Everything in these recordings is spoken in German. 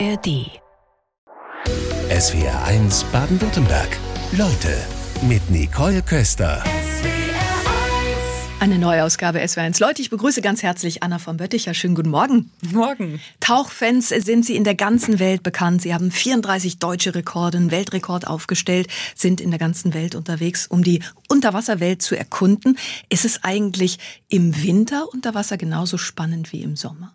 ARD. SWR 1 Baden-Württemberg. Leute mit Nicole Köster. Eine neue Ausgabe SWR1. Leute, ich begrüße ganz herzlich Anna von Bötticher. Schönen guten Morgen. Morgen. Tauchfans sind Sie in der ganzen Welt bekannt. Sie haben 34 deutsche Rekorde, einen Weltrekord aufgestellt, sind in der ganzen Welt unterwegs, um die Unterwasserwelt zu erkunden. Ist es eigentlich im Winter unter Wasser genauso spannend wie im Sommer?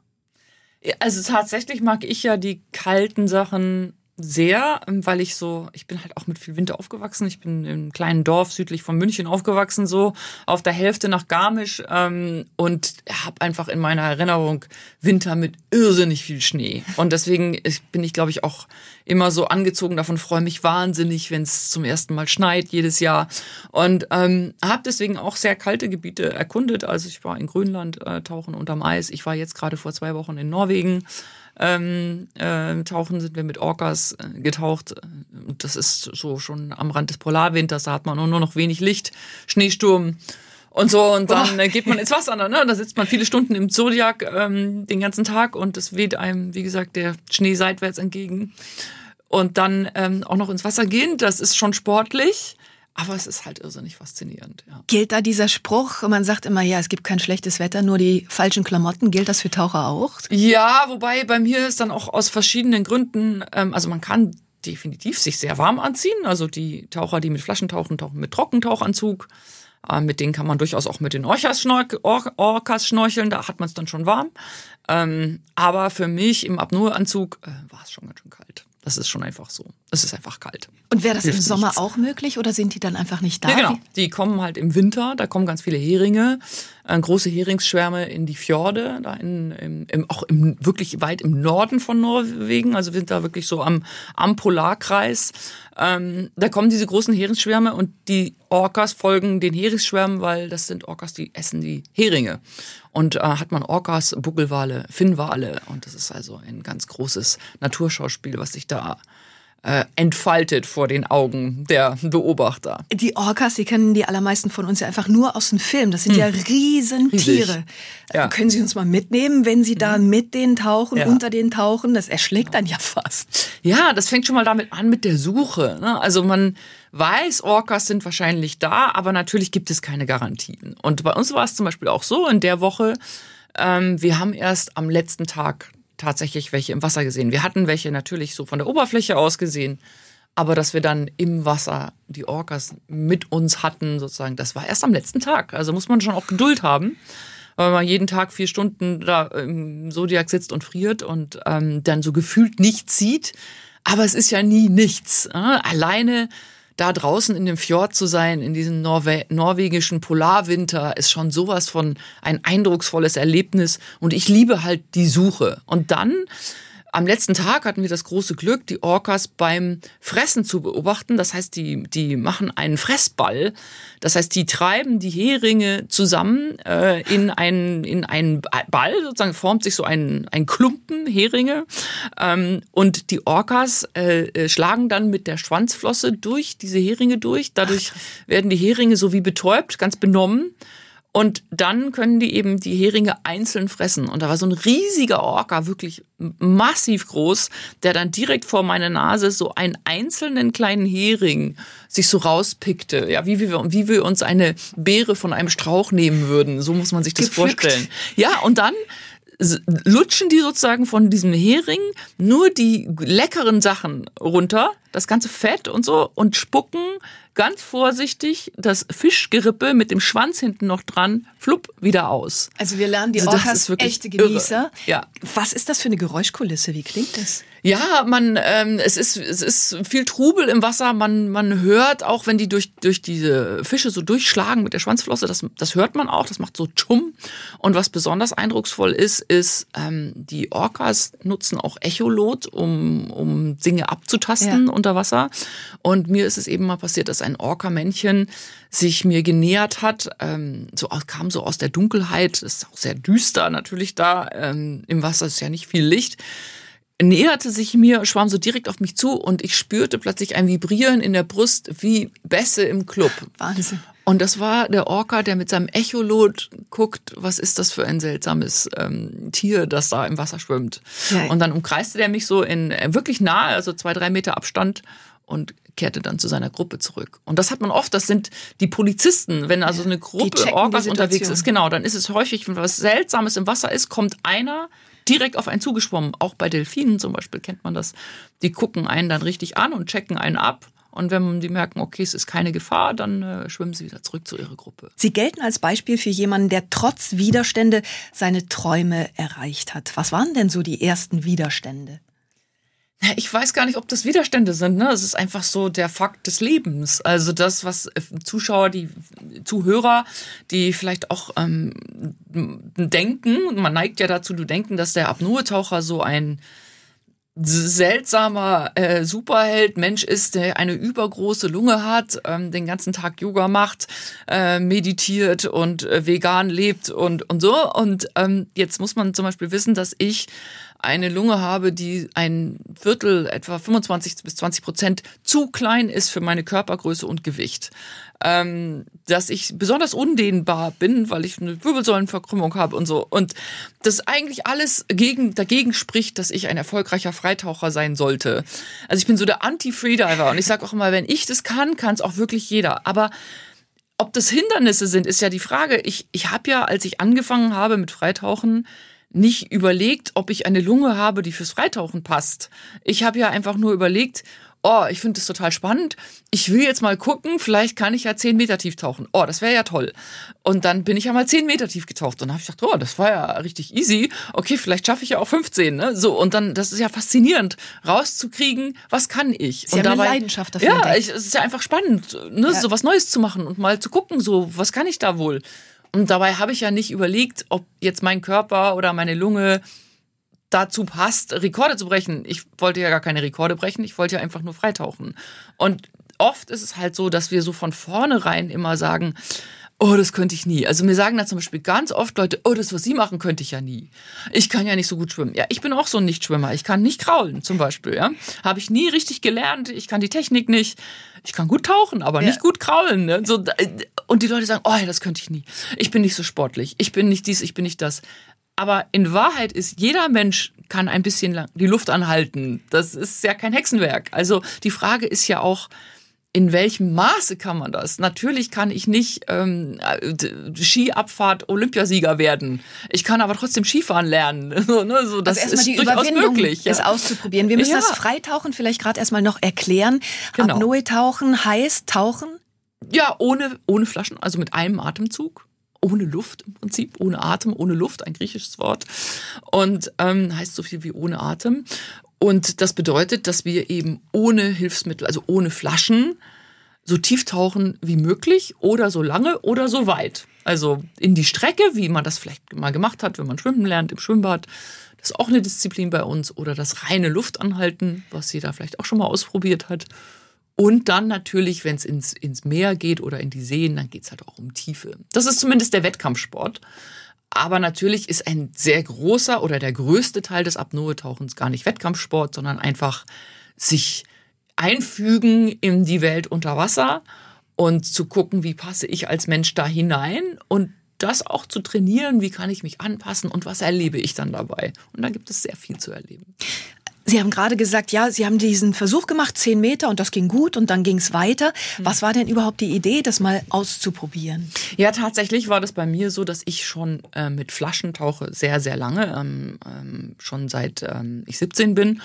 Also tatsächlich mag ich ja die kalten Sachen sehr, weil ich so, ich bin halt auch mit viel Winter aufgewachsen. Ich bin im kleinen Dorf südlich von München aufgewachsen, so auf der Hälfte nach Garmisch ähm, und habe einfach in meiner Erinnerung Winter mit irrsinnig viel Schnee. Und deswegen bin ich, glaube ich, auch immer so angezogen davon, freue mich wahnsinnig, wenn es zum ersten Mal schneit jedes Jahr. Und ähm, habe deswegen auch sehr kalte Gebiete erkundet. Also ich war in Grönland äh, tauchen unterm Eis. Ich war jetzt gerade vor zwei Wochen in Norwegen ähm, äh, tauchen sind wir mit Orcas äh, getaucht. Das ist so schon am Rand des Polarwinters, da hat man nur noch wenig Licht, Schneesturm und so. Und dann äh, geht man ins Wasser. Ne? Da sitzt man viele Stunden im Zodiac ähm, den ganzen Tag und es weht einem, wie gesagt, der Schnee seitwärts entgegen. Und dann ähm, auch noch ins Wasser gehen, das ist schon sportlich. Aber es ist halt irrsinnig faszinierend. Ja. Gilt da dieser Spruch, man sagt immer, ja, es gibt kein schlechtes Wetter, nur die falschen Klamotten. Gilt das für Taucher auch? Ja, wobei bei mir ist dann auch aus verschiedenen Gründen, ähm, also man kann definitiv sich sehr warm anziehen. Also die Taucher, die mit Flaschen tauchen, tauchen mit Trockentauchanzug. Äh, mit denen kann man durchaus auch mit den Orcas, schnorch Or Orcas schnorcheln, da hat man es dann schon warm. Ähm, aber für mich im Apnoe-Anzug äh, war es schon ganz schön kalt. Das ist schon einfach so. Es ist einfach kalt. Und wäre das Hilft im Sommer nichts. auch möglich oder sind die dann einfach nicht da? Ja, genau. Die kommen halt im Winter, da kommen ganz viele Heringe, äh, große Heringsschwärme in die Fjorde, da in, im, im, auch im, wirklich weit im Norden von Norwegen, also wir sind da wirklich so am, am Polarkreis. Ähm, da kommen diese großen Heringsschwärme und die Orcas folgen den Heringsschwärmen, weil das sind Orcas, die essen die Heringe. Und äh, hat man Orcas, Buckelwale, Finnwale und das ist also ein ganz großes Naturschauspiel, was sich da äh, entfaltet vor den Augen der Beobachter. Die Orcas, die kennen die allermeisten von uns ja einfach nur aus dem Film. Das sind hm. ja Riesentiere. Ja. Können Sie uns mal mitnehmen, wenn Sie da hm. mit denen tauchen, ja. unter denen tauchen? Das erschlägt dann ja fast. Ja, das fängt schon mal damit an mit der Suche. Ne? Also man weiß, Orcas sind wahrscheinlich da, aber natürlich gibt es keine Garantien. Und bei uns war es zum Beispiel auch so in der Woche, ähm, wir haben erst am letzten Tag tatsächlich welche im Wasser gesehen. Wir hatten welche natürlich so von der Oberfläche aus gesehen, aber dass wir dann im Wasser die Orcas mit uns hatten, sozusagen, das war erst am letzten Tag. Also muss man schon auch Geduld haben, weil man jeden Tag vier Stunden da im Zodiac sitzt und friert und ähm, dann so gefühlt nichts sieht. Aber es ist ja nie nichts. Äh? Alleine da draußen in dem Fjord zu sein, in diesem Norwe norwegischen Polarwinter, ist schon sowas von ein eindrucksvolles Erlebnis. Und ich liebe halt die Suche. Und dann am letzten Tag hatten wir das große Glück, die Orcas beim Fressen zu beobachten. Das heißt, die, die machen einen Fressball. Das heißt, die treiben die Heringe zusammen äh, in, einen, in einen Ball, sozusagen formt sich so ein, ein Klumpen Heringe. Ähm, und die Orcas äh, äh schlagen dann mit der Schwanzflosse durch diese Heringe durch. Dadurch werden die Heringe so wie betäubt, ganz benommen. Und dann können die eben die Heringe einzeln fressen. Und da war so ein riesiger Orca, wirklich massiv groß, der dann direkt vor meiner Nase so einen einzelnen kleinen Hering sich so rauspickte. Ja, wie wir, wie wir uns eine Beere von einem Strauch nehmen würden. So muss man sich das Gepflückt. vorstellen. Ja, und dann lutschen die sozusagen von diesem Hering nur die leckeren Sachen runter, das ganze Fett und so, und spucken ganz vorsichtig das Fischgerippe mit dem Schwanz hinten noch dran, flupp, wieder aus. Also wir lernen die also Orcas echte Genießer. Irre. Ja. Was ist das für eine Geräuschkulisse? Wie klingt das? Ja, man, ähm, es ist es ist viel Trubel im Wasser. Man man hört auch, wenn die durch durch diese Fische so durchschlagen mit der Schwanzflosse, das das hört man auch. Das macht so Tschum. Und was besonders eindrucksvoll ist, ist ähm, die Orcas nutzen auch Echolot, um um Dinge abzutasten ja. unter Wasser. Und mir ist es eben mal passiert, dass ein Orca-Männchen sich mir genähert hat. Ähm, so kam so aus der Dunkelheit. Ist auch sehr düster natürlich da ähm, im Wasser. Ist ja nicht viel Licht näherte sich mir, schwamm so direkt auf mich zu und ich spürte plötzlich ein Vibrieren in der Brust wie Bässe im Club. Wahnsinn. Und das war der Orca, der mit seinem Echolot guckt, was ist das für ein seltsames ähm, Tier, das da im Wasser schwimmt. Ja. Und dann umkreiste der mich so in äh, wirklich nahe, also zwei, drei Meter Abstand und kehrte dann zu seiner Gruppe zurück. Und das hat man oft, das sind die Polizisten, wenn also eine Gruppe Orcas unterwegs ist, genau, dann ist es häufig, wenn was Seltsames im Wasser ist, kommt einer direkt auf einen zugeschwommen. Auch bei Delfinen zum Beispiel kennt man das. Die gucken einen dann richtig an und checken einen ab und wenn die merken, okay, es ist keine Gefahr, dann äh, schwimmen sie wieder zurück zu ihrer Gruppe. Sie gelten als Beispiel für jemanden, der trotz Widerstände seine Träume erreicht hat. Was waren denn so die ersten Widerstände? Ich weiß gar nicht, ob das Widerstände sind. Ne? Es ist einfach so der Fakt des Lebens. Also das, was äh, Zuschauer, die Zuhörer, die vielleicht auch ähm, denken, man neigt ja dazu, du denken, dass der Apnoe-Taucher so ein seltsamer äh, Superheld Mensch ist, der eine übergroße Lunge hat, ähm, den ganzen Tag Yoga macht, äh, meditiert und äh, vegan lebt und und so. Und ähm, jetzt muss man zum Beispiel wissen, dass ich eine Lunge habe, die ein Viertel, etwa 25 bis 20 Prozent zu klein ist für meine Körpergröße und Gewicht. Ähm, dass ich besonders undehnbar bin, weil ich eine Wirbelsäulenverkrümmung habe und so. Und das eigentlich alles gegen, dagegen spricht, dass ich ein erfolgreicher Freitaucher sein sollte. Also ich bin so der Anti-Freediver und ich sage auch immer, wenn ich das kann, kann es auch wirklich jeder. Aber ob das Hindernisse sind, ist ja die Frage. Ich, ich habe ja, als ich angefangen habe mit Freitauchen, nicht überlegt, ob ich eine Lunge habe, die fürs Freitauchen passt. Ich habe ja einfach nur überlegt, oh, ich finde das total spannend. Ich will jetzt mal gucken, vielleicht kann ich ja zehn Meter tief tauchen. Oh, das wäre ja toll. Und dann bin ich ja mal zehn Meter tief getaucht. Und dann habe ich gedacht, oh, das war ja richtig easy. Okay, vielleicht schaffe ich ja auch 15. Ne? So, und dann, das ist ja faszinierend, rauszukriegen, was kann ich. Sie und haben dabei, eine Leidenschaft dafür. Ja, ich, es ist ja einfach spannend, ne, ja. so was Neues zu machen und mal zu gucken, so, was kann ich da wohl. Und dabei habe ich ja nicht überlegt, ob jetzt mein Körper oder meine Lunge dazu passt, Rekorde zu brechen. Ich wollte ja gar keine Rekorde brechen, ich wollte ja einfach nur freitauchen. Und oft ist es halt so, dass wir so von vornherein immer sagen, oh, das könnte ich nie. Also mir sagen da zum Beispiel ganz oft Leute, oh, das, was Sie machen, könnte ich ja nie. Ich kann ja nicht so gut schwimmen. Ja, ich bin auch so ein Nichtschwimmer. Ich kann nicht kraulen zum Beispiel. Ja? Habe ich nie richtig gelernt. Ich kann die Technik nicht. Ich kann gut tauchen, aber ja. nicht gut kraulen. Ne? So, und die Leute sagen, oh, das könnte ich nie. Ich bin nicht so sportlich. Ich bin nicht dies, ich bin nicht das. Aber in Wahrheit ist jeder Mensch kann ein bisschen lang die Luft anhalten. Das ist ja kein Hexenwerk. Also die Frage ist ja auch, in welchem Maße kann man das? Natürlich kann ich nicht ähm, Skiabfahrt Olympiasieger werden. Ich kann aber trotzdem Skifahren lernen. So, ne? so, das also ist die durchaus möglich. Ja. Es auszuprobieren. Wir müssen ja. das Freitauchen vielleicht gerade erstmal noch erklären. Genau. Apnoe-Tauchen heißt Tauchen? Ja, ohne, ohne Flaschen, also mit einem Atemzug ohne Luft im Prinzip, ohne Atem, ohne Luft, ein griechisches Wort. Und ähm, heißt so viel wie ohne Atem. Und das bedeutet, dass wir eben ohne Hilfsmittel, also ohne Flaschen, so tief tauchen wie möglich oder so lange oder so weit. Also in die Strecke, wie man das vielleicht mal gemacht hat, wenn man schwimmen lernt im Schwimmbad. Das ist auch eine Disziplin bei uns. Oder das reine Luftanhalten, was jeder vielleicht auch schon mal ausprobiert hat. Und dann natürlich, wenn es ins, ins Meer geht oder in die Seen, dann geht es halt auch um Tiefe. Das ist zumindest der Wettkampfsport. Aber natürlich ist ein sehr großer oder der größte Teil des Apnoe-Tauchens gar nicht Wettkampfsport, sondern einfach sich einfügen in die Welt unter Wasser und zu gucken, wie passe ich als Mensch da hinein und das auch zu trainieren, wie kann ich mich anpassen und was erlebe ich dann dabei. Und da gibt es sehr viel zu erleben. Sie haben gerade gesagt, ja, Sie haben diesen Versuch gemacht, zehn Meter, und das ging gut und dann ging es weiter. Mhm. Was war denn überhaupt die Idee, das mal auszuprobieren? Ja, tatsächlich war das bei mir so, dass ich schon äh, mit Flaschen tauche sehr, sehr lange, ähm, ähm, schon seit ähm, ich 17 bin.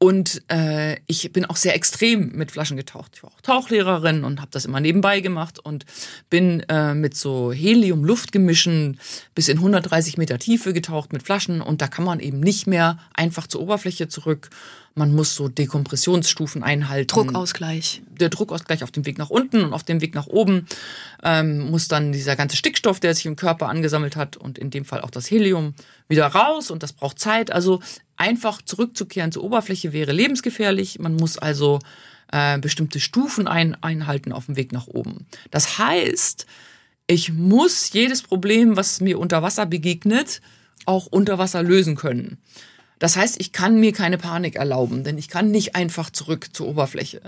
Und äh, ich bin auch sehr extrem mit Flaschen getaucht. Ich war auch Tauchlehrerin und habe das immer nebenbei gemacht und bin äh, mit so Helium-Luftgemischen bis in 130 Meter Tiefe getaucht mit Flaschen. Und da kann man eben nicht mehr einfach zur Oberfläche zurück. Man muss so Dekompressionsstufen einhalten. Druckausgleich. Der Druckausgleich auf dem Weg nach unten und auf dem Weg nach oben ähm, muss dann dieser ganze Stickstoff, der sich im Körper angesammelt hat und in dem Fall auch das Helium, wieder raus und das braucht Zeit. Also einfach zurückzukehren zur Oberfläche wäre lebensgefährlich. Man muss also äh, bestimmte Stufen ein, einhalten auf dem Weg nach oben. Das heißt, ich muss jedes Problem, was mir unter Wasser begegnet, auch unter Wasser lösen können. Das heißt, ich kann mir keine Panik erlauben, denn ich kann nicht einfach zurück zur Oberfläche.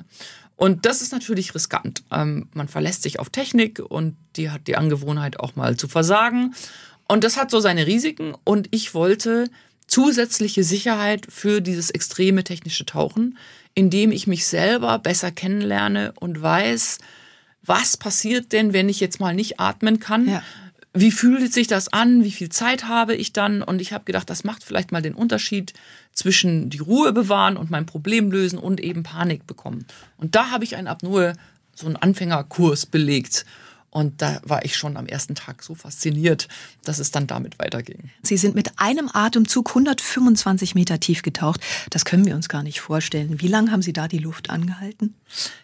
Und das ist natürlich riskant. Ähm, man verlässt sich auf Technik und die hat die Angewohnheit auch mal zu versagen. Und das hat so seine Risiken. Und ich wollte zusätzliche Sicherheit für dieses extreme technische Tauchen, indem ich mich selber besser kennenlerne und weiß, was passiert denn, wenn ich jetzt mal nicht atmen kann? Ja. Wie fühlt sich das an? Wie viel Zeit habe ich dann? Und ich habe gedacht, das macht vielleicht mal den Unterschied zwischen die Ruhe bewahren und mein Problem lösen und eben Panik bekommen. Und da habe ich einen Apnoe, so einen Anfängerkurs belegt. Und da war ich schon am ersten Tag so fasziniert, dass es dann damit weiterging. Sie sind mit einem Atemzug 125 Meter tief getaucht. Das können wir uns gar nicht vorstellen. Wie lange haben Sie da die Luft angehalten?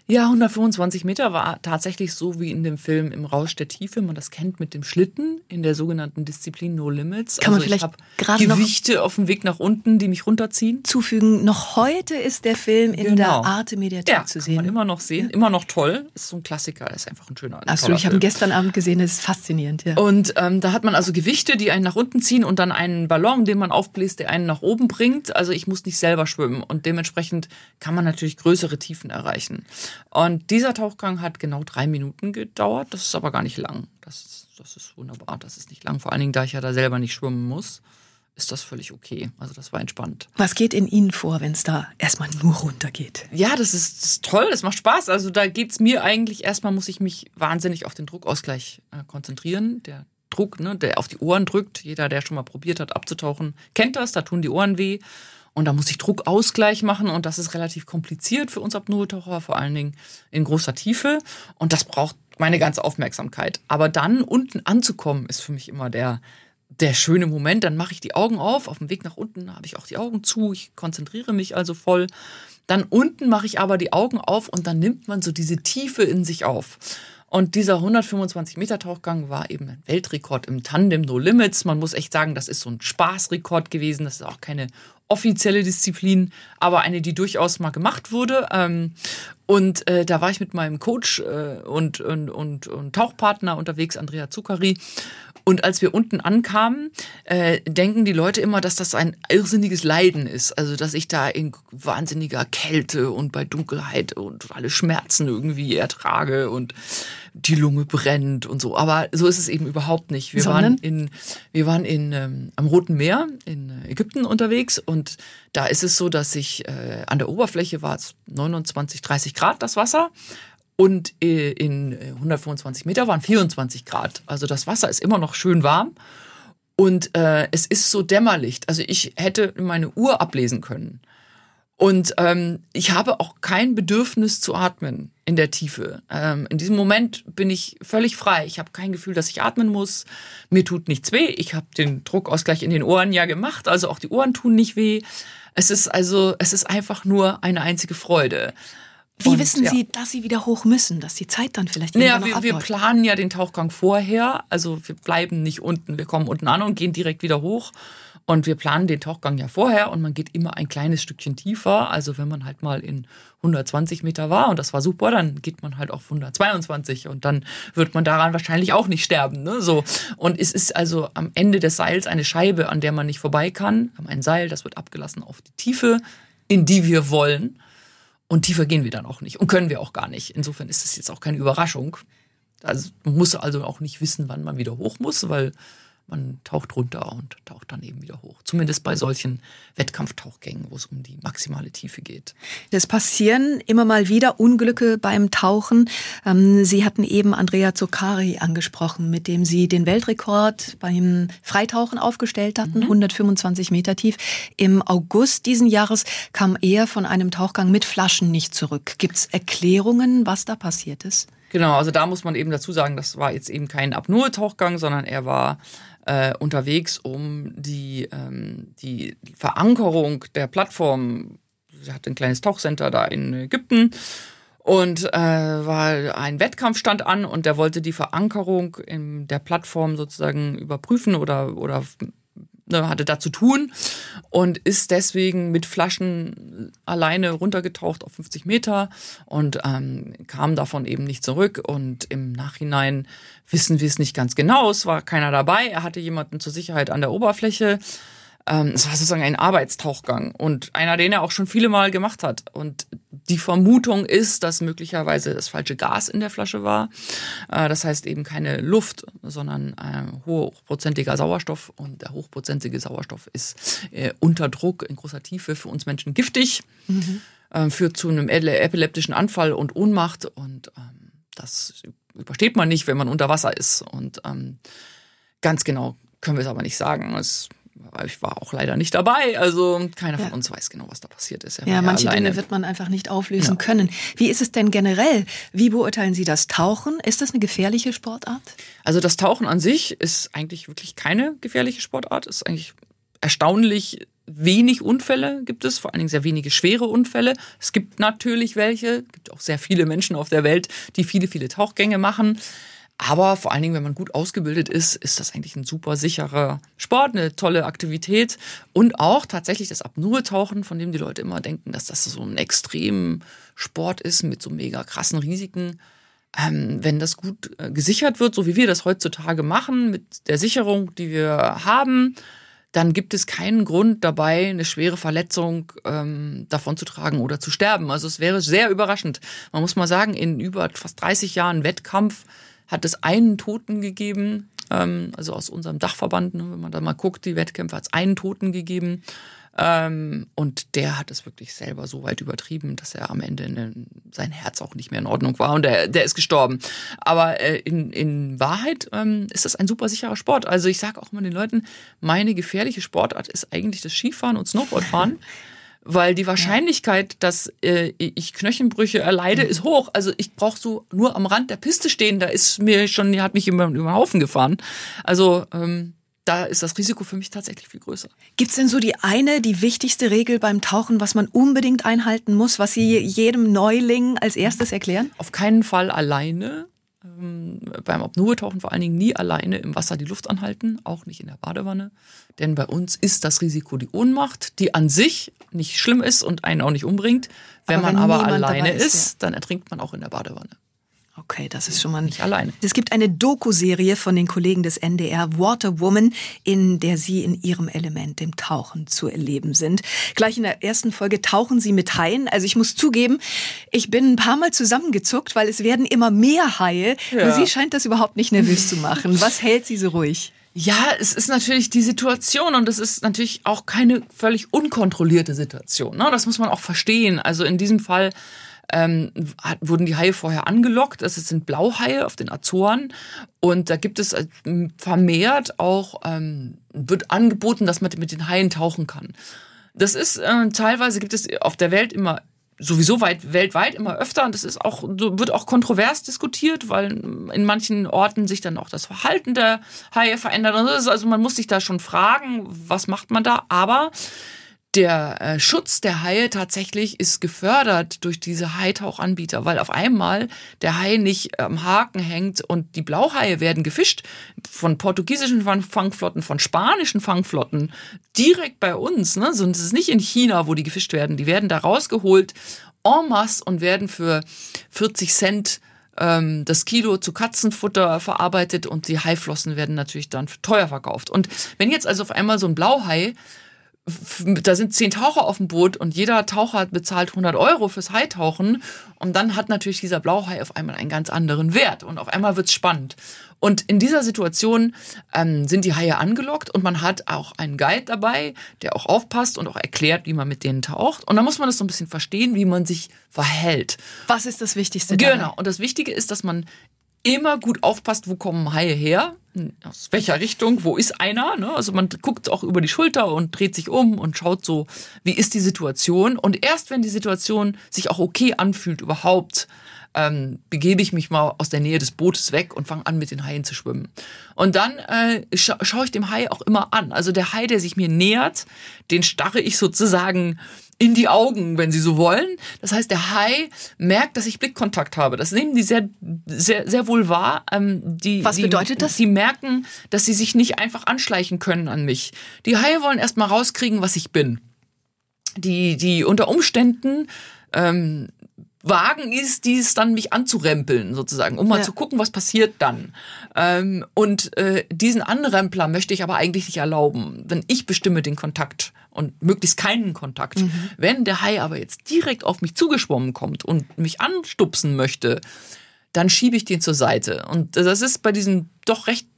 Ja, 125 Meter war tatsächlich so wie in dem Film Im Rausch der Tiefe. Man das kennt mit dem Schlitten in der sogenannten Disziplin No Limits. Kann man also vielleicht gerade Gewichte auf dem Weg nach unten, die mich runterziehen. Zufügen. Noch heute ist der Film in genau. der Arte Mediathek ja, zu sehen. Kann man immer noch sehen. Immer noch toll. Ist so ein Klassiker. Ist einfach ein schöner. Absolut. Ich habe ihn gestern Abend gesehen. Das ist faszinierend. Ja. Und ähm, da hat man also Gewichte, die einen nach unten ziehen und dann einen Ballon, den man aufbläst, der einen nach oben bringt. Also ich muss nicht selber schwimmen und dementsprechend kann man natürlich größere Tiefen erreichen. Und dieser Tauchgang hat genau drei Minuten gedauert. Das ist aber gar nicht lang. Das, das ist wunderbar. Das ist nicht lang. Vor allen Dingen, da ich ja da selber nicht schwimmen muss, ist das völlig okay. Also das war entspannt. Was geht in Ihnen vor, wenn es da erstmal nur runtergeht? Ja, das ist, das ist toll, das macht Spaß. Also da geht es mir eigentlich, erstmal muss ich mich wahnsinnig auf den Druckausgleich äh, konzentrieren. Der Druck, ne, der auf die Ohren drückt. Jeder, der schon mal probiert hat, abzutauchen, kennt das, da tun die Ohren weh. Und da muss ich Druckausgleich machen und das ist relativ kompliziert für uns Apnoe-Taucher, vor allen Dingen in großer Tiefe. Und das braucht meine ganze Aufmerksamkeit. Aber dann unten anzukommen, ist für mich immer der, der schöne Moment. Dann mache ich die Augen auf. Auf dem Weg nach unten habe ich auch die Augen zu. Ich konzentriere mich also voll. Dann unten mache ich aber die Augen auf und dann nimmt man so diese Tiefe in sich auf. Und dieser 125 Meter Tauchgang war eben ein Weltrekord im Tandem No Limits. Man muss echt sagen, das ist so ein Spaßrekord gewesen. Das ist auch keine offizielle Disziplin, aber eine, die durchaus mal gemacht wurde. Ähm, und äh, da war ich mit meinem Coach äh, und, und, und, und Tauchpartner unterwegs, Andrea Zuccari. Und als wir unten ankamen, äh, denken die Leute immer, dass das ein irrsinniges Leiden ist. Also, dass ich da in wahnsinniger Kälte und bei Dunkelheit und alle Schmerzen irgendwie ertrage und die Lunge brennt und so. Aber so ist es eben überhaupt nicht. Wir Sondern? waren in, wir waren in, ähm, am Roten Meer in Ägypten unterwegs und da ist es so, dass ich äh, an der Oberfläche war es 29, 30 Grad das Wasser und äh, in 125 Meter waren 24 Grad. Also das Wasser ist immer noch schön warm. Und äh, es ist so Dämmerlicht. Also ich hätte meine Uhr ablesen können. Und ähm, ich habe auch kein Bedürfnis zu atmen in der Tiefe. Ähm, in diesem Moment bin ich völlig frei. Ich habe kein Gefühl, dass ich atmen muss. Mir tut nichts weh. Ich habe den Druckausgleich in den Ohren ja gemacht, also auch die Ohren tun nicht weh. Es ist also, es ist einfach nur eine einzige Freude. Wie und, wissen Sie, dass Sie wieder hoch müssen, dass die Zeit dann vielleicht naja, wir, wir planen ja den Tauchgang vorher. Also wir bleiben nicht unten, wir kommen unten an und gehen direkt wieder hoch. Und wir planen den Tauchgang ja vorher und man geht immer ein kleines Stückchen tiefer. Also wenn man halt mal in 120 Meter war und das war super, dann geht man halt auf 122 und dann wird man daran wahrscheinlich auch nicht sterben. Ne? So. Und es ist also am Ende des Seils eine Scheibe, an der man nicht vorbei kann. Wir haben ein Seil, das wird abgelassen auf die Tiefe, in die wir wollen. Und tiefer gehen wir dann auch nicht und können wir auch gar nicht. Insofern ist es jetzt auch keine Überraschung. Also man muss also auch nicht wissen, wann man wieder hoch muss, weil man taucht runter und taucht dann eben wieder hoch. Zumindest bei solchen Wettkampftauchgängen, wo es um die maximale Tiefe geht. Es passieren immer mal wieder Unglücke beim Tauchen. Ähm, Sie hatten eben Andrea Zuccari angesprochen, mit dem Sie den Weltrekord beim Freitauchen aufgestellt hatten, mhm. 125 Meter tief. Im August diesen Jahres kam er von einem Tauchgang mit Flaschen nicht zurück. Gibt es Erklärungen, was da passiert ist? Genau, also da muss man eben dazu sagen, das war jetzt eben kein Apnoe-Tauchgang, sondern er war äh, unterwegs, um die, ähm, die Verankerung der Plattform, sie hat ein kleines Tauchcenter da in Ägypten und äh, war ein Wettkampf stand an und der wollte die Verankerung in der Plattform sozusagen überprüfen oder oder ne, hatte da zu tun und ist deswegen mit Flaschen alleine runtergetaucht auf 50 Meter und ähm, kam davon eben nicht zurück. Und im Nachhinein wissen wir es nicht ganz genau. Es war keiner dabei. Er hatte jemanden zur Sicherheit an der Oberfläche. Ähm, es war sozusagen ein Arbeitstauchgang und einer, den er auch schon viele Mal gemacht hat. Und die Vermutung ist, dass möglicherweise das falsche Gas in der Flasche war. Äh, das heißt eben keine Luft, sondern äh, hochprozentiger Sauerstoff. Und der hochprozentige Sauerstoff ist äh, unter Druck in großer Tiefe für uns Menschen giftig, mhm. äh, führt zu einem epileptischen Anfall und Ohnmacht. Und ähm, das übersteht man nicht, wenn man unter Wasser ist. Und ähm, ganz genau können wir es aber nicht sagen. Es ich war auch leider nicht dabei, also keiner von uns weiß genau, was da passiert ist. ja, manche alleine. Dinge wird man einfach nicht auflösen ja. können. Wie ist es denn generell? Wie beurteilen Sie das Tauchen? Ist das eine gefährliche Sportart? Also das Tauchen an sich ist eigentlich wirklich keine gefährliche Sportart. Ist eigentlich erstaunlich wenig Unfälle gibt es, vor allen Dingen sehr wenige schwere Unfälle. Es gibt natürlich welche, es gibt auch sehr viele Menschen auf der Welt, die viele, viele Tauchgänge machen. Aber vor allen Dingen, wenn man gut ausgebildet ist, ist das eigentlich ein super sicherer Sport, eine tolle Aktivität und auch tatsächlich das Apnoe-Tauchen, von dem die Leute immer denken, dass das so ein extrem Sport ist mit so mega krassen Risiken. Ähm, wenn das gut äh, gesichert wird, so wie wir das heutzutage machen, mit der Sicherung, die wir haben, dann gibt es keinen Grund dabei, eine schwere Verletzung ähm, davonzutragen oder zu sterben. Also es wäre sehr überraschend. Man muss mal sagen, in über fast 30 Jahren Wettkampf hat es einen Toten gegeben, ähm, also aus unserem Dachverband, ne, wenn man da mal guckt, die Wettkämpfe hat es einen Toten gegeben. Ähm, und der hat es wirklich selber so weit übertrieben, dass er am Ende eine, sein Herz auch nicht mehr in Ordnung war und der, der ist gestorben. Aber äh, in, in Wahrheit ähm, ist das ein super sicherer Sport. Also ich sage auch immer den Leuten, meine gefährliche Sportart ist eigentlich das Skifahren und Snowboardfahren. weil die Wahrscheinlichkeit, dass äh, ich Knöchelbrüche erleide, ist hoch. Also ich brauche so nur am Rand der Piste stehen, da ist mir schon, hat mich jemand über den Haufen gefahren. Also ähm, da ist das Risiko für mich tatsächlich viel größer. Gibt's denn so die eine, die wichtigste Regel beim Tauchen, was man unbedingt einhalten muss, was Sie jedem Neuling als erstes erklären? Auf keinen Fall alleine beim Apnoe-Tauchen vor allen Dingen nie alleine im Wasser die Luft anhalten, auch nicht in der Badewanne. Denn bei uns ist das Risiko die Ohnmacht, die an sich nicht schlimm ist und einen auch nicht umbringt. Wenn aber man wenn aber alleine ist, ist ja. dann ertrinkt man auch in der Badewanne. Okay, das ist schon mal nicht alleine. Es gibt eine Doku-Serie von den Kollegen des NDR Water Woman, in der sie in ihrem Element, dem Tauchen, zu erleben sind. Gleich in der ersten Folge tauchen sie mit Haien. Also ich muss zugeben, ich bin ein paar Mal zusammengezuckt, weil es werden immer mehr Haie. Ja. Aber sie scheint das überhaupt nicht nervös zu machen. Was hält sie so ruhig? Ja, es ist natürlich die Situation und es ist natürlich auch keine völlig unkontrollierte Situation. Ne? Das muss man auch verstehen. Also in diesem Fall ähm, hat, wurden die Haie vorher angelockt. Es sind Blauhaie auf den Azoren und da gibt es äh, vermehrt auch, ähm, wird angeboten, dass man mit den Haien tauchen kann. Das ist äh, teilweise gibt es auf der Welt immer sowieso weit, weltweit immer öfter und das ist auch, wird auch kontrovers diskutiert, weil in manchen Orten sich dann auch das Verhalten der Haie verändert. Also man muss sich da schon fragen, was macht man da? Aber der äh, Schutz der Haie tatsächlich ist gefördert durch diese Haitauchanbieter, weil auf einmal der Hai nicht am Haken hängt und die Blauhaie werden gefischt von portugiesischen Fangflotten, von spanischen Fangflotten direkt bei uns. Ne? So, es ist nicht in China, wo die gefischt werden. Die werden da rausgeholt en masse und werden für 40 Cent ähm, das Kilo zu Katzenfutter verarbeitet und die Haiflossen werden natürlich dann teuer verkauft. Und wenn jetzt also auf einmal so ein Blauhai da sind zehn Taucher auf dem Boot und jeder Taucher bezahlt 100 Euro fürs Haitauchen und dann hat natürlich dieser Blauhai auf einmal einen ganz anderen Wert und auf einmal wird's spannend. Und in dieser Situation ähm, sind die Haie angelockt und man hat auch einen Guide dabei, der auch aufpasst und auch erklärt, wie man mit denen taucht. Und dann muss man das so ein bisschen verstehen, wie man sich verhält. Was ist das Wichtigste? Genau. Dabei? Und das Wichtige ist, dass man immer gut aufpasst, wo kommen Haie her, aus welcher Richtung, wo ist einer. Ne? Also man guckt auch über die Schulter und dreht sich um und schaut so, wie ist die Situation. Und erst wenn die Situation sich auch okay anfühlt überhaupt, ähm, begebe ich mich mal aus der Nähe des Bootes weg und fange an, mit den Haien zu schwimmen. Und dann äh, scha schaue ich dem Hai auch immer an. Also der Hai, der sich mir nähert, den starre ich sozusagen in die Augen, wenn sie so wollen. Das heißt, der Hai merkt, dass ich Blickkontakt habe. Das nehmen die sehr, sehr, sehr wohl wahr. Ähm, die, Was die, bedeutet das? Die merken, dass sie sich nicht einfach anschleichen können an mich. Die Haie wollen erst mal rauskriegen, was ich bin. Die, die unter Umständen ähm, wagen ist, dies dann mich anzurempeln, sozusagen, um mal ja. zu gucken, was passiert dann. Ähm, und äh, diesen Anrempler möchte ich aber eigentlich nicht erlauben, wenn ich bestimme den Kontakt und möglichst keinen Kontakt. Mhm. Wenn der Hai aber jetzt direkt auf mich zugeschwommen kommt und mich anstupsen möchte, dann schiebe ich den zur Seite. Und das ist bei diesen doch recht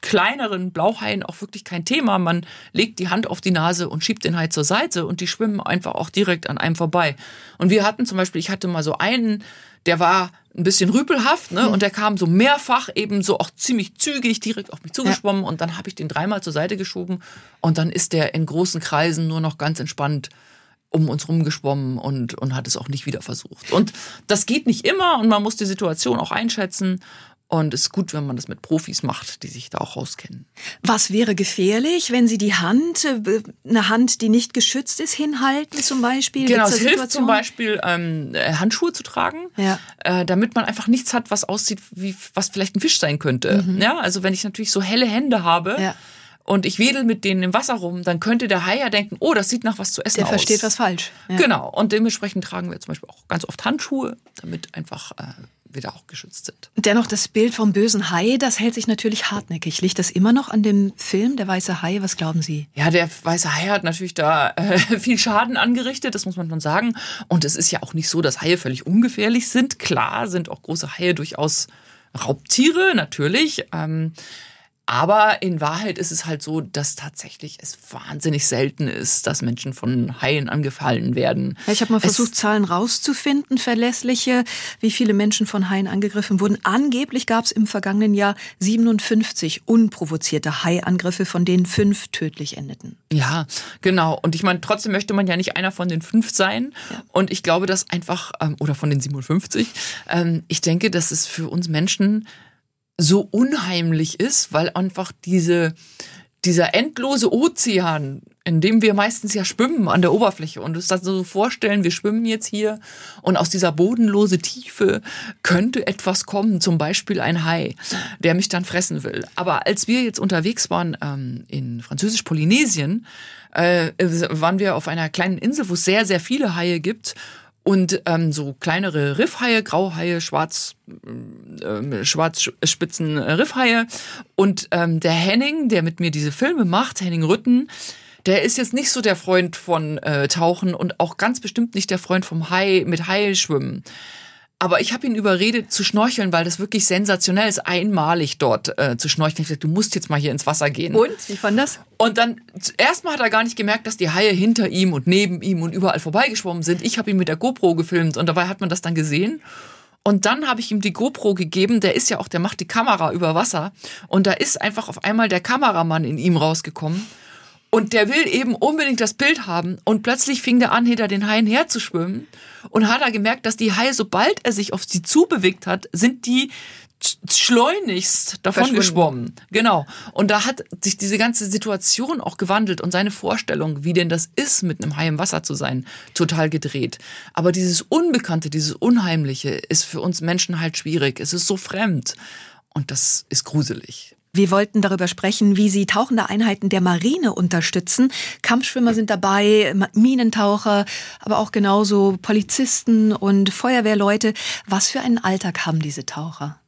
kleineren Blauhaien auch wirklich kein Thema. Man legt die Hand auf die Nase und schiebt den Hai zur Seite und die schwimmen einfach auch direkt an einem vorbei. Und wir hatten zum Beispiel, ich hatte mal so einen, der war ein bisschen rüpelhaft, ne? Mhm. Und der kam so mehrfach eben so auch ziemlich zügig direkt auf mich zugeschwommen und dann habe ich den dreimal zur Seite geschoben und dann ist der in großen Kreisen nur noch ganz entspannt um uns rumgeschwommen und, und hat es auch nicht wieder versucht. Und das geht nicht immer und man muss die Situation auch einschätzen. Und es ist gut, wenn man das mit Profis macht, die sich da auch auskennen. Was wäre gefährlich, wenn Sie die Hand, äh, eine Hand, die nicht geschützt ist, hinhalten zum Beispiel? Genau, es hilft zum Beispiel, ähm, äh, Handschuhe zu tragen, ja. äh, damit man einfach nichts hat, was aussieht, wie was vielleicht ein Fisch sein könnte. Mhm. Ja, also wenn ich natürlich so helle Hände habe, ja und ich wedel mit denen im Wasser rum, dann könnte der Hai ja denken, oh, das sieht nach was zu essen der aus. Der versteht was falsch. Ja. Genau. Und dementsprechend tragen wir zum Beispiel auch ganz oft Handschuhe, damit einfach äh, wir da auch geschützt sind. Dennoch, das Bild vom bösen Hai, das hält sich natürlich hartnäckig. Liegt das immer noch an dem Film Der Weiße Hai? Was glauben Sie? Ja, der Weiße Hai hat natürlich da äh, viel Schaden angerichtet, das muss man schon sagen. Und es ist ja auch nicht so, dass Haie völlig ungefährlich sind. Klar sind auch große Haie durchaus Raubtiere, natürlich. Ähm, aber in Wahrheit ist es halt so, dass tatsächlich es wahnsinnig selten ist, dass Menschen von Haien angefallen werden. Ich habe mal versucht, es Zahlen rauszufinden, verlässliche, wie viele Menschen von Haien angegriffen wurden. Angeblich gab es im vergangenen Jahr 57 unprovozierte Haiangriffe, von denen fünf tödlich endeten. Ja, genau. Und ich meine, trotzdem möchte man ja nicht einer von den fünf sein. Ja. Und ich glaube, dass einfach, ähm, oder von den 57, ähm, ich denke, dass es für uns Menschen so unheimlich ist, weil einfach diese, dieser endlose Ozean, in dem wir meistens ja schwimmen an der Oberfläche und uns das so vorstellen, wir schwimmen jetzt hier und aus dieser bodenlose Tiefe könnte etwas kommen, zum Beispiel ein Hai, der mich dann fressen will. Aber als wir jetzt unterwegs waren ähm, in Französisch-Polynesien, äh, waren wir auf einer kleinen Insel, wo es sehr, sehr viele Haie gibt und ähm, so kleinere Riffhaie, Grauhaie, Schwarz, äh, Schwarzspitzen Riffhaie. Und ähm, der Henning, der mit mir diese Filme macht, Henning Rütten, der ist jetzt nicht so der Freund von äh, Tauchen und auch ganz bestimmt nicht der Freund vom Hai mit Hai schwimmen. Aber ich habe ihn überredet zu schnorcheln, weil das wirklich sensationell ist, einmalig dort äh, zu schnorcheln. Ich dachte, du musst jetzt mal hier ins Wasser gehen. Und? Wie fand das? Und dann, erstmal hat er gar nicht gemerkt, dass die Haie hinter ihm und neben ihm und überall vorbeigeschwommen sind. Ich habe ihn mit der GoPro gefilmt und dabei hat man das dann gesehen. Und dann habe ich ihm die GoPro gegeben. Der ist ja auch, der macht die Kamera über Wasser. Und da ist einfach auf einmal der Kameramann in ihm rausgekommen. Und der will eben unbedingt das Bild haben. Und plötzlich fing der an, hinter den Haien herzuschwimmen. Und hat er gemerkt, dass die Haie, sobald er sich auf sie zubewegt hat, sind die schleunigst davon geschwommen. Genau. Und da hat sich diese ganze Situation auch gewandelt und seine Vorstellung, wie denn das ist, mit einem Hai im Wasser zu sein, total gedreht. Aber dieses Unbekannte, dieses Unheimliche ist für uns Menschen halt schwierig. Es ist so fremd. Und das ist gruselig. Wir wollten darüber sprechen, wie Sie tauchende Einheiten der Marine unterstützen. Kampfschwimmer sind dabei, Minentaucher, aber auch genauso Polizisten und Feuerwehrleute. Was für einen Alltag haben diese Taucher?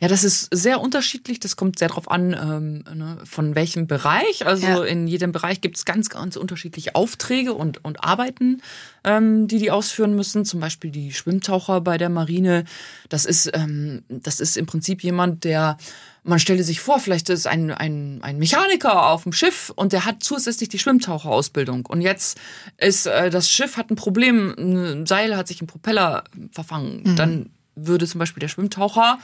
Ja, das ist sehr unterschiedlich. Das kommt sehr darauf an, ähm, ne, von welchem Bereich. Also ja. in jedem Bereich gibt es ganz, ganz unterschiedliche Aufträge und, und Arbeiten, ähm, die die ausführen müssen. Zum Beispiel die Schwimmtaucher bei der Marine. Das ist, ähm, das ist im Prinzip jemand, der man stelle sich vor, vielleicht ist ein, ein, ein Mechaniker auf dem Schiff und der hat zusätzlich die Schwimmtaucherausbildung. Und jetzt ist äh, das Schiff hat ein Problem, ein Seil hat sich im Propeller verfangen. Mhm. Dann würde zum Beispiel der Schwimmtaucher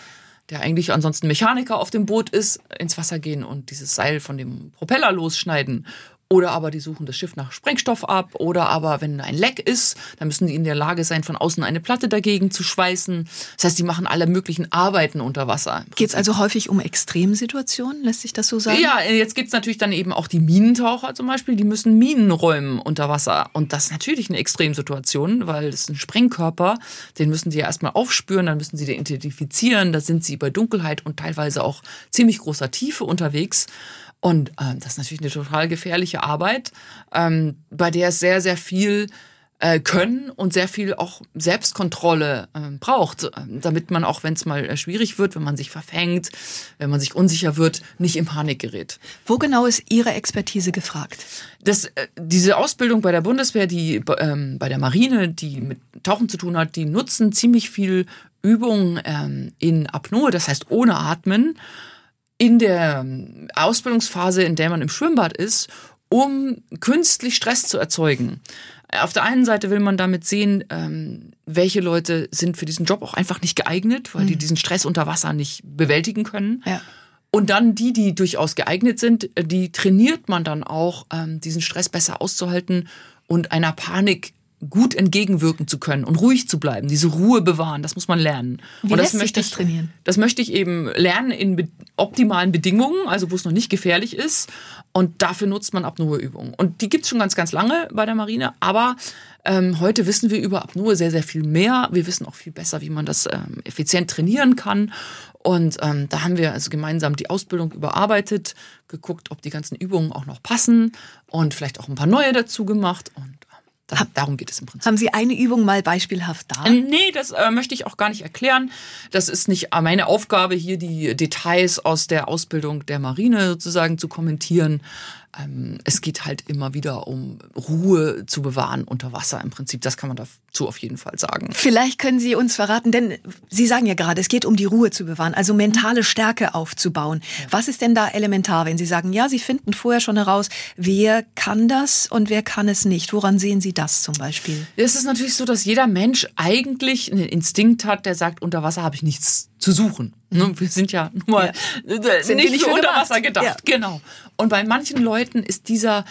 der eigentlich ansonsten Mechaniker auf dem Boot ist, ins Wasser gehen und dieses Seil von dem Propeller losschneiden oder aber die suchen das Schiff nach Sprengstoff ab. Oder aber, wenn ein Leck ist, dann müssen die in der Lage sein, von außen eine Platte dagegen zu schweißen. Das heißt, die machen alle möglichen Arbeiten unter Wasser. Geht es also häufig um Extremsituationen? Lässt sich das so sagen? Ja, jetzt gibt es natürlich dann eben auch die Minentaucher zum Beispiel. Die müssen Minen räumen unter Wasser. Und das ist natürlich eine Extremsituation, weil das ist ein Sprengkörper. Den müssen sie ja erstmal aufspüren, dann müssen sie den identifizieren. Da sind sie bei Dunkelheit und teilweise auch ziemlich großer Tiefe unterwegs. Und ähm, das ist natürlich eine total gefährliche Arbeit, ähm, bei der es sehr, sehr viel äh, können und sehr viel auch Selbstkontrolle äh, braucht, äh, damit man auch, wenn es mal äh, schwierig wird, wenn man sich verfängt, wenn man sich unsicher wird, nicht in Panik gerät. Wo genau ist Ihre Expertise gefragt? Das, äh, diese Ausbildung bei der Bundeswehr, die ähm, bei der Marine, die mit Tauchen zu tun hat, die nutzen ziemlich viel Übung ähm, in Apnoe, das heißt ohne Atmen, in der ähm, Ausbildungsphase, in der man im Schwimmbad ist, um künstlich Stress zu erzeugen. Auf der einen Seite will man damit sehen, ähm, welche Leute sind für diesen Job auch einfach nicht geeignet, weil die mhm. diesen Stress unter Wasser nicht bewältigen können. Ja. Und dann die, die durchaus geeignet sind, die trainiert man dann auch, ähm, diesen Stress besser auszuhalten und einer Panik gut entgegenwirken zu können und ruhig zu bleiben, diese Ruhe bewahren, das muss man lernen. Wie und das möchte das ich trainieren. Das möchte ich eben lernen in optimalen Bedingungen, also wo es noch nicht gefährlich ist. Und dafür nutzt man Apnoe-Übungen. Und die gibt's schon ganz, ganz lange bei der Marine. Aber ähm, heute wissen wir über Apnoe sehr, sehr viel mehr. Wir wissen auch viel besser, wie man das ähm, effizient trainieren kann. Und ähm, da haben wir also gemeinsam die Ausbildung überarbeitet, geguckt, ob die ganzen Übungen auch noch passen und vielleicht auch ein paar neue dazu gemacht. Und darum geht es im Prinzip. Haben Sie eine Übung mal beispielhaft da? Äh, nee, das äh, möchte ich auch gar nicht erklären. Das ist nicht meine Aufgabe, hier die Details aus der Ausbildung der Marine sozusagen zu kommentieren ähm, es geht halt immer wieder um Ruhe zu bewahren unter Wasser im Prinzip. Das kann man dazu auf jeden Fall sagen. Vielleicht können Sie uns verraten, denn Sie sagen ja gerade, es geht um die Ruhe zu bewahren, also mentale Stärke aufzubauen. Was ist denn da elementar, wenn Sie sagen, ja, Sie finden vorher schon heraus, wer kann das und wer kann es nicht? Woran sehen Sie das zum Beispiel? Es ist natürlich so, dass jeder Mensch eigentlich einen Instinkt hat, der sagt, unter Wasser habe ich nichts zu suchen. Ne, wir sind ja nur ja. Sind nicht, nicht für unter Wasser gedacht. Ja. Genau. Und bei manchen Leuten ist dieser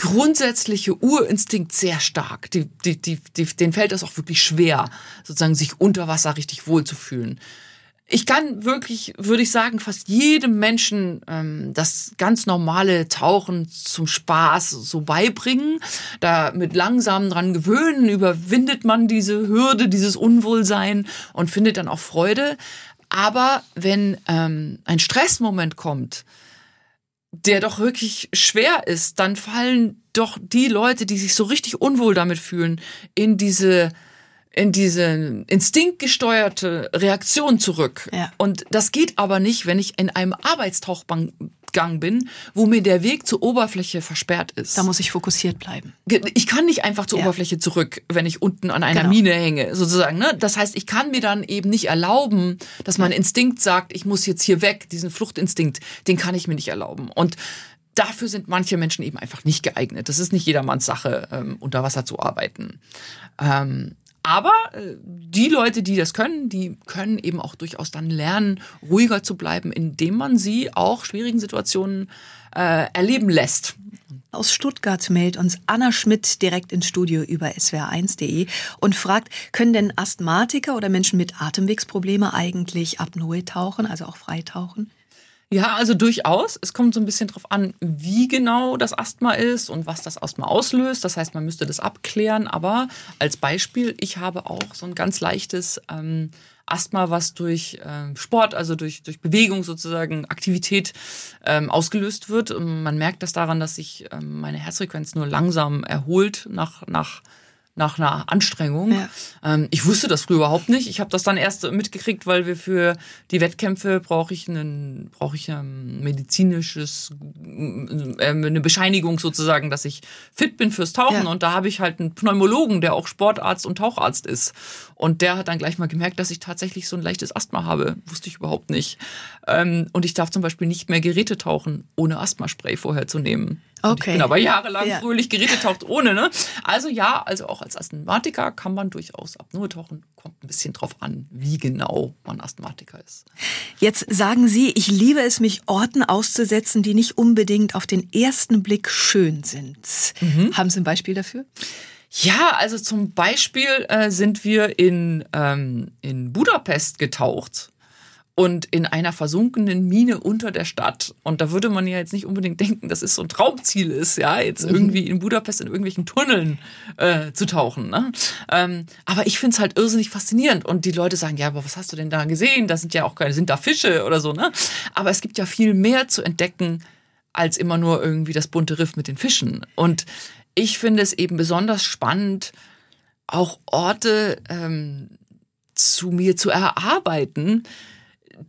grundsätzliche Urinstinkt sehr stark. Die, die, die, die, denen fällt das auch wirklich schwer, sozusagen sich unter Wasser richtig wohlzufühlen. Ich kann wirklich, würde ich sagen, fast jedem Menschen ähm, das ganz normale Tauchen zum Spaß so beibringen. Da mit langsam dran gewöhnen, überwindet man diese Hürde, dieses Unwohlsein und findet dann auch Freude. Aber wenn ähm, ein Stressmoment kommt, der doch wirklich schwer ist, dann fallen doch die Leute, die sich so richtig unwohl damit fühlen, in diese in diese instinktgesteuerte Reaktion zurück. Ja. Und das geht aber nicht, wenn ich in einem Arbeitstauchgang bin, wo mir der Weg zur Oberfläche versperrt ist. Da muss ich fokussiert bleiben. Ich kann nicht einfach zur ja. Oberfläche zurück, wenn ich unten an einer genau. Mine hänge, sozusagen. Ne? Das heißt, ich kann mir dann eben nicht erlauben, dass mein Instinkt sagt, ich muss jetzt hier weg, diesen Fluchtinstinkt, den kann ich mir nicht erlauben. Und dafür sind manche Menschen eben einfach nicht geeignet. Das ist nicht jedermanns Sache, ähm, unter Wasser zu arbeiten. Ähm, aber äh, die Leute, die das können, die können eben auch durchaus dann lernen, ruhiger zu bleiben, indem man sie auch schwierigen Situationen äh, erleben lässt. Aus Stuttgart meldet uns Anna Schmidt direkt ins Studio über swr1.de und fragt, können denn Asthmatiker oder Menschen mit Atemwegsprobleme eigentlich Apnoe tauchen, also auch freitauchen? Ja, also durchaus. Es kommt so ein bisschen drauf an, wie genau das Asthma ist und was das Asthma auslöst. Das heißt, man müsste das abklären. Aber als Beispiel, ich habe auch so ein ganz leichtes ähm, Asthma, was durch äh, Sport, also durch, durch Bewegung sozusagen, Aktivität ähm, ausgelöst wird. Und man merkt das daran, dass sich ähm, meine Herzfrequenz nur langsam erholt nach, nach nach einer Anstrengung. Ja. Ähm, ich wusste das früher überhaupt nicht. Ich habe das dann erst mitgekriegt, weil wir für die Wettkämpfe brauche ich einen brauche ich ein medizinisches äh, eine Bescheinigung sozusagen, dass ich fit bin fürs Tauchen ja. und da habe ich halt einen Pneumologen, der auch Sportarzt und Taucharzt ist und der hat dann gleich mal gemerkt, dass ich tatsächlich so ein leichtes Asthma habe. Wusste ich überhaupt nicht. Ähm, und ich darf zum Beispiel nicht mehr Geräte tauchen, ohne Asthmaspray vorher zu nehmen. Okay. ich bin aber jahrelang ja. fröhlich gerätetaucht ohne, ne? Also ja, also auch als Asthmatiker kann man durchaus Apnoe tauchen. Kommt ein bisschen drauf an, wie genau man Asthmatiker ist. Jetzt sagen Sie, ich liebe es, mich Orten auszusetzen, die nicht unbedingt auf den ersten Blick schön sind. Mhm. Haben Sie ein Beispiel dafür? Ja, also zum Beispiel äh, sind wir in, ähm, in Budapest getaucht und in einer versunkenen Mine unter der Stadt. Und da würde man ja jetzt nicht unbedingt denken, dass es so ein Traumziel ist, ja, jetzt mhm. irgendwie in Budapest in irgendwelchen Tunneln äh, zu tauchen. Ne? Ähm, aber ich finde es halt irrsinnig faszinierend. Und die Leute sagen, ja, aber was hast du denn da gesehen? Da sind ja auch keine, sind da Fische oder so, ne? Aber es gibt ja viel mehr zu entdecken, als immer nur irgendwie das bunte Riff mit den Fischen. Und ich finde es eben besonders spannend, auch Orte ähm, zu mir zu erarbeiten,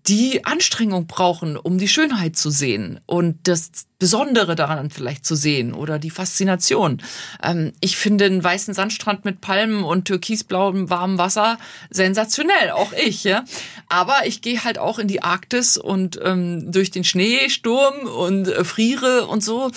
die Anstrengung brauchen, um die Schönheit zu sehen und das Besondere daran vielleicht zu sehen oder die Faszination. Ähm, ich finde einen weißen Sandstrand mit Palmen und türkisblauem warmem Wasser sensationell, auch ich. Ja? Aber ich gehe halt auch in die Arktis und ähm, durch den Schneesturm und äh, friere und so,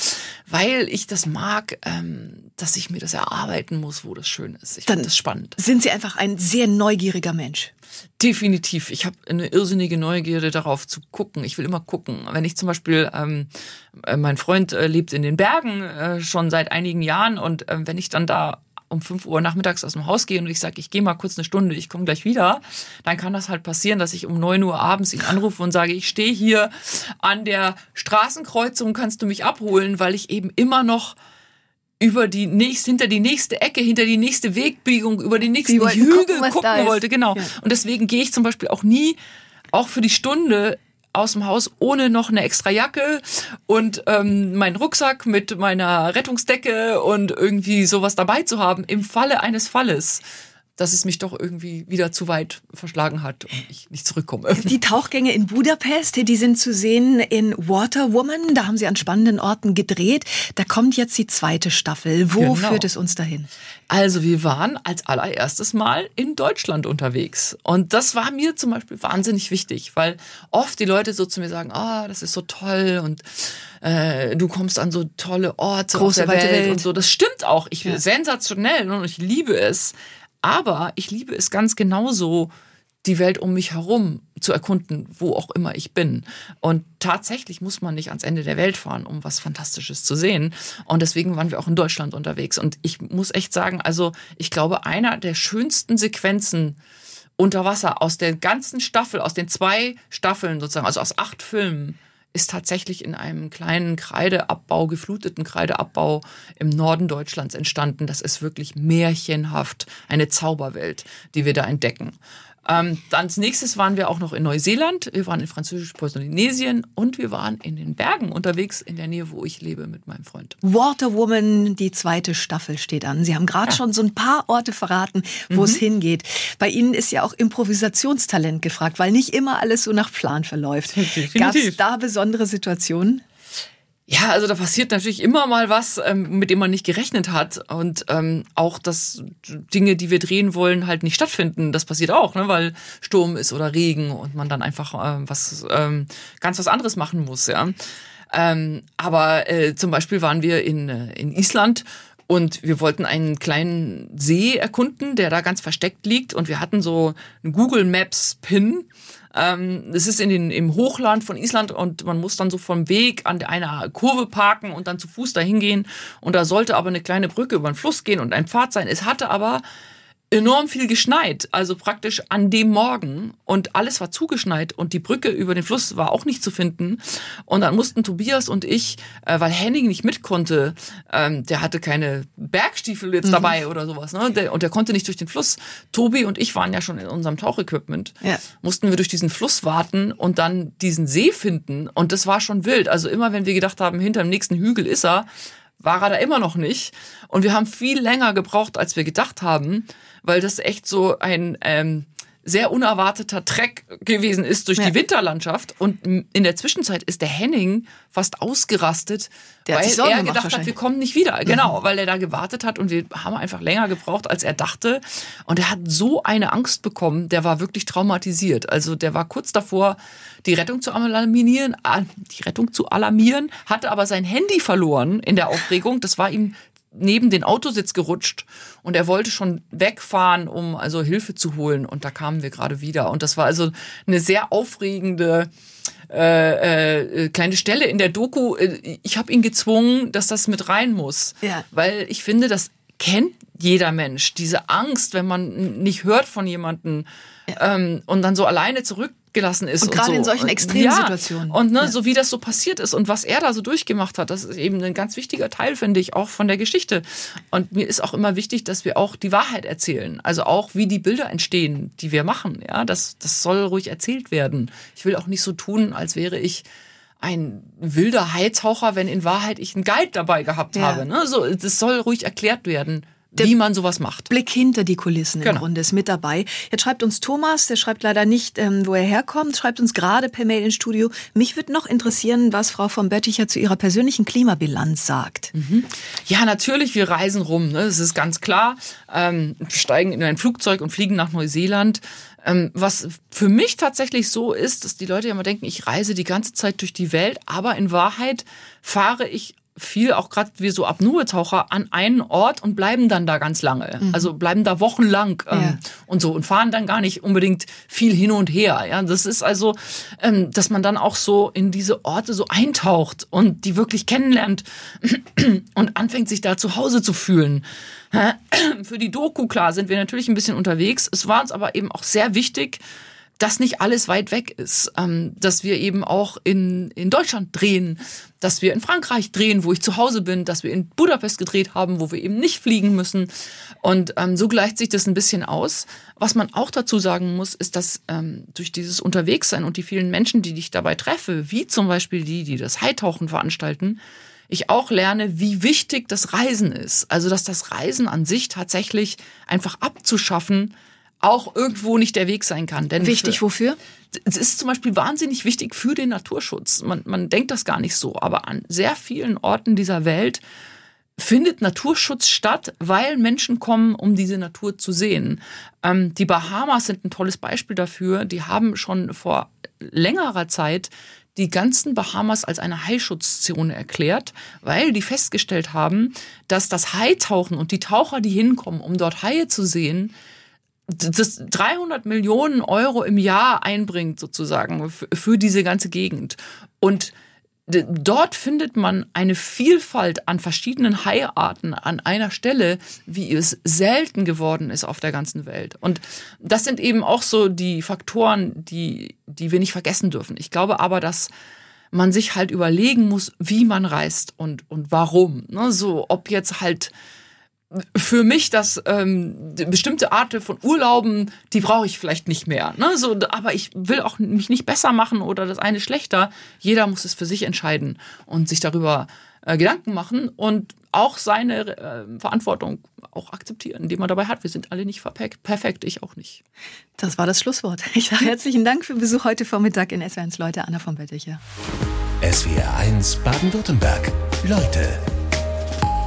weil ich das mag, ähm, dass ich mir das erarbeiten muss, wo das schön ist. Ich finde das spannend. Sind Sie einfach ein sehr neugieriger Mensch? Definitiv. Ich habe eine irrsinnige Neugierde darauf zu gucken. Ich will immer gucken. Wenn ich zum Beispiel, ähm, äh, mein Freund äh, lebt in den Bergen äh, schon seit einigen Jahren und äh, wenn ich dann da um 5 Uhr nachmittags aus dem Haus gehe und ich sage, ich gehe mal kurz eine Stunde, ich komme gleich wieder, dann kann das halt passieren, dass ich um 9 Uhr abends ihn anrufe und sage, ich stehe hier an der Straßenkreuzung, kannst du mich abholen, weil ich eben immer noch über die nächste, hinter die nächste Ecke, hinter die nächste Wegbiegung, über die nächsten Hügel gucken, gucken wollte. Genau. Ja. Und deswegen gehe ich zum Beispiel auch nie, auch für die Stunde aus dem Haus ohne noch eine extra Jacke und ähm, meinen Rucksack mit meiner Rettungsdecke und irgendwie sowas dabei zu haben im Falle eines Falles dass es mich doch irgendwie wieder zu weit verschlagen hat und ich nicht zurückkomme. Die Tauchgänge in Budapest, die sind zu sehen in Water Woman. Da haben Sie an spannenden Orten gedreht. Da kommt jetzt die zweite Staffel. Wo genau. führt es uns dahin? Also wir waren als allererstes Mal in Deutschland unterwegs. Und das war mir zum Beispiel wahnsinnig wichtig, weil oft die Leute so zu mir sagen, ah, oh, das ist so toll und äh, du kommst an so tolle Orte Große, Welt, Welt, und so. Das stimmt auch. Ich ja. sensationell und ich liebe es. Aber ich liebe es ganz genauso, die Welt um mich herum zu erkunden, wo auch immer ich bin. Und tatsächlich muss man nicht ans Ende der Welt fahren, um was Fantastisches zu sehen. Und deswegen waren wir auch in Deutschland unterwegs. Und ich muss echt sagen, also ich glaube, einer der schönsten Sequenzen unter Wasser aus der ganzen Staffel, aus den zwei Staffeln sozusagen, also aus acht Filmen, ist tatsächlich in einem kleinen Kreideabbau, gefluteten Kreideabbau im Norden Deutschlands entstanden. Das ist wirklich märchenhaft, eine Zauberwelt, die wir da entdecken. Ähm, dann als nächstes waren wir auch noch in Neuseeland, wir waren in französisch-Polynesien und wir waren in den Bergen unterwegs in der Nähe, wo ich lebe mit meinem Freund. Water Woman, die zweite Staffel steht an. Sie haben gerade ja. schon so ein paar Orte verraten, wo mhm. es hingeht. Bei Ihnen ist ja auch Improvisationstalent gefragt, weil nicht immer alles so nach Plan verläuft. Gab es da besondere Situationen? Ja, also da passiert natürlich immer mal was, ähm, mit dem man nicht gerechnet hat. Und ähm, auch, dass Dinge, die wir drehen wollen, halt nicht stattfinden. Das passiert auch, ne? weil Sturm ist oder Regen und man dann einfach ähm, was ähm, ganz was anderes machen muss, ja. Ähm, aber äh, zum Beispiel waren wir in, äh, in Island und wir wollten einen kleinen See erkunden, der da ganz versteckt liegt. Und wir hatten so einen Google Maps Pin ähm, es ist in den, im Hochland von Island und man muss dann so vom Weg an einer Kurve parken und dann zu Fuß dahin gehen. Und da sollte aber eine kleine Brücke über den Fluss gehen und ein Pfad sein. Es hatte aber enorm viel geschneit, also praktisch an dem Morgen und alles war zugeschneit und die Brücke über den Fluss war auch nicht zu finden und dann mussten Tobias und ich, äh, weil Henning nicht mit konnte, ähm, der hatte keine Bergstiefel jetzt mhm. dabei oder sowas, ne? Der, und der konnte nicht durch den Fluss. Tobi und ich waren ja schon in unserem Tauchequipment, ja. mussten wir durch diesen Fluss warten und dann diesen See finden und das war schon wild. Also immer wenn wir gedacht haben, hinter dem nächsten Hügel ist er, war er da immer noch nicht. Und wir haben viel länger gebraucht, als wir gedacht haben, weil das echt so ein ähm, sehr unerwarteter Treck gewesen ist durch ja. die Winterlandschaft. Und in der Zwischenzeit ist der Henning fast ausgerastet, der weil er gedacht hat, wir kommen nicht wieder. Genau, weil er da gewartet hat und wir haben einfach länger gebraucht, als er dachte. Und er hat so eine Angst bekommen, der war wirklich traumatisiert. Also der war kurz davor, die Rettung zu alarmieren, die Rettung zu alarmieren, hatte aber sein Handy verloren in der Aufregung. Das war ihm neben den Autositz gerutscht und er wollte schon wegfahren, um also Hilfe zu holen. Und da kamen wir gerade wieder. Und das war also eine sehr aufregende äh, äh, kleine Stelle in der Doku. Äh, ich habe ihn gezwungen, dass das mit rein muss, ja. weil ich finde, das kennt jeder Mensch. Diese Angst, wenn man nicht hört von jemandem ja. ähm, und dann so alleine zurück gelassen ist. Und, und gerade so. in solchen extremen ja, Situationen. Und ne, ja. so wie das so passiert ist und was er da so durchgemacht hat, das ist eben ein ganz wichtiger Teil, finde ich, auch von der Geschichte. Und mir ist auch immer wichtig, dass wir auch die Wahrheit erzählen. Also auch, wie die Bilder entstehen, die wir machen. Ja, das, das soll ruhig erzählt werden. Ich will auch nicht so tun, als wäre ich ein wilder Heizhaucher, wenn in Wahrheit ich einen Guide dabei gehabt ja. habe. Ne? So, das soll ruhig erklärt werden, der wie man sowas macht. Blick hinter die Kulissen genau. im Grunde ist mit dabei. Jetzt schreibt uns Thomas, der schreibt leider nicht, ähm, wo er herkommt, schreibt uns gerade per Mail ins Studio. Mich würde noch interessieren, was Frau von Bötticher zu ihrer persönlichen Klimabilanz sagt. Mhm. Ja, natürlich, wir reisen rum, ne? das ist ganz klar. Ähm, steigen in ein Flugzeug und fliegen nach Neuseeland. Ähm, was für mich tatsächlich so ist, dass die Leute ja immer denken, ich reise die ganze Zeit durch die Welt, aber in Wahrheit fahre ich viel, auch gerade wie so Apnoe-Taucher, an einen Ort und bleiben dann da ganz lange. Mhm. Also bleiben da wochenlang ähm, ja. und so und fahren dann gar nicht unbedingt viel hin und her. Ja, das ist also, ähm, dass man dann auch so in diese Orte so eintaucht und die wirklich kennenlernt und anfängt sich da zu Hause zu fühlen. Für die Doku, klar, sind wir natürlich ein bisschen unterwegs. Es war uns aber eben auch sehr wichtig, dass nicht alles weit weg ist, ähm, dass wir eben auch in, in Deutschland drehen, dass wir in Frankreich drehen, wo ich zu Hause bin, dass wir in Budapest gedreht haben, wo wir eben nicht fliegen müssen. Und ähm, so gleicht sich das ein bisschen aus. Was man auch dazu sagen muss, ist, dass ähm, durch dieses Unterwegssein und die vielen Menschen, die ich dabei treffe, wie zum Beispiel die, die das Haitauchen veranstalten, ich auch lerne, wie wichtig das Reisen ist. Also, dass das Reisen an sich tatsächlich einfach abzuschaffen, auch irgendwo nicht der Weg sein kann. Denn wichtig für, wofür? Es ist zum Beispiel wahnsinnig wichtig für den Naturschutz. Man, man denkt das gar nicht so, aber an sehr vielen Orten dieser Welt findet Naturschutz statt, weil Menschen kommen, um diese Natur zu sehen. Ähm, die Bahamas sind ein tolles Beispiel dafür. Die haben schon vor längerer Zeit die ganzen Bahamas als eine Haischutzzone erklärt, weil die festgestellt haben, dass das Haitauchen und die Taucher, die hinkommen, um dort Haie zu sehen, das 300 Millionen Euro im Jahr einbringt sozusagen für diese ganze Gegend. Und dort findet man eine Vielfalt an verschiedenen Haiarten an einer Stelle, wie es selten geworden ist auf der ganzen Welt. Und das sind eben auch so die Faktoren, die, die wir nicht vergessen dürfen. Ich glaube aber, dass man sich halt überlegen muss, wie man reist und, und warum. Ne? So, ob jetzt halt für mich, dass ähm, bestimmte Arten von Urlauben, die brauche ich vielleicht nicht mehr. Ne? So, aber ich will auch mich nicht besser machen oder das eine schlechter. Jeder muss es für sich entscheiden und sich darüber äh, Gedanken machen und auch seine äh, Verantwortung auch akzeptieren, die man dabei hat. Wir sind alle nicht perfekt, ich auch nicht. Das war das Schlusswort. Ich sage herzlichen Dank für den Besuch heute Vormittag in SWR1 Leute, Anna von Betticher. SWR1 Baden-Württemberg. Leute